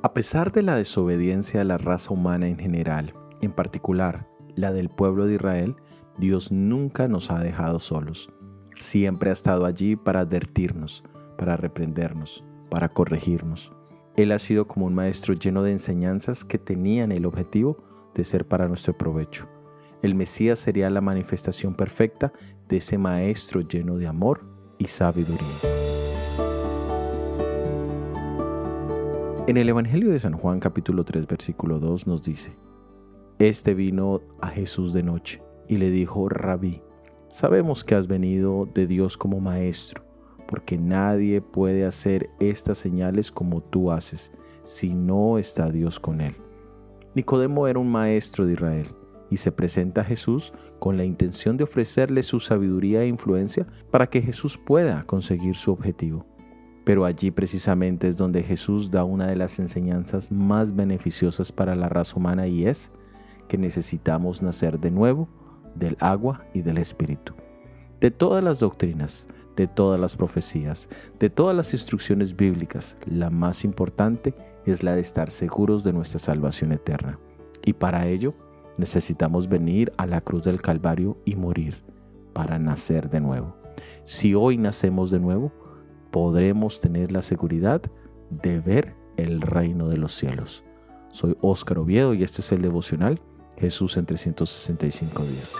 A pesar de la desobediencia de la raza humana en general, en particular la del pueblo de Israel, Dios nunca nos ha dejado solos. Siempre ha estado allí para advertirnos, para reprendernos, para corregirnos. Él ha sido como un maestro lleno de enseñanzas que tenían el objetivo de ser para nuestro provecho. El Mesías sería la manifestación perfecta de ese maestro lleno de amor y sabiduría. En el Evangelio de San Juan capítulo 3 versículo 2 nos dice, Este vino a Jesús de noche y le dijo, Rabí, sabemos que has venido de Dios como maestro, porque nadie puede hacer estas señales como tú haces, si no está Dios con él. Nicodemo era un maestro de Israel y se presenta a Jesús con la intención de ofrecerle su sabiduría e influencia para que Jesús pueda conseguir su objetivo. Pero allí precisamente es donde Jesús da una de las enseñanzas más beneficiosas para la raza humana y es que necesitamos nacer de nuevo del agua y del espíritu. De todas las doctrinas, de todas las profecías, de todas las instrucciones bíblicas, la más importante es la de estar seguros de nuestra salvación eterna. Y para ello necesitamos venir a la cruz del Calvario y morir para nacer de nuevo. Si hoy nacemos de nuevo, podremos tener la seguridad de ver el reino de los cielos. Soy Óscar Oviedo y este es el devocional Jesús en 365 días.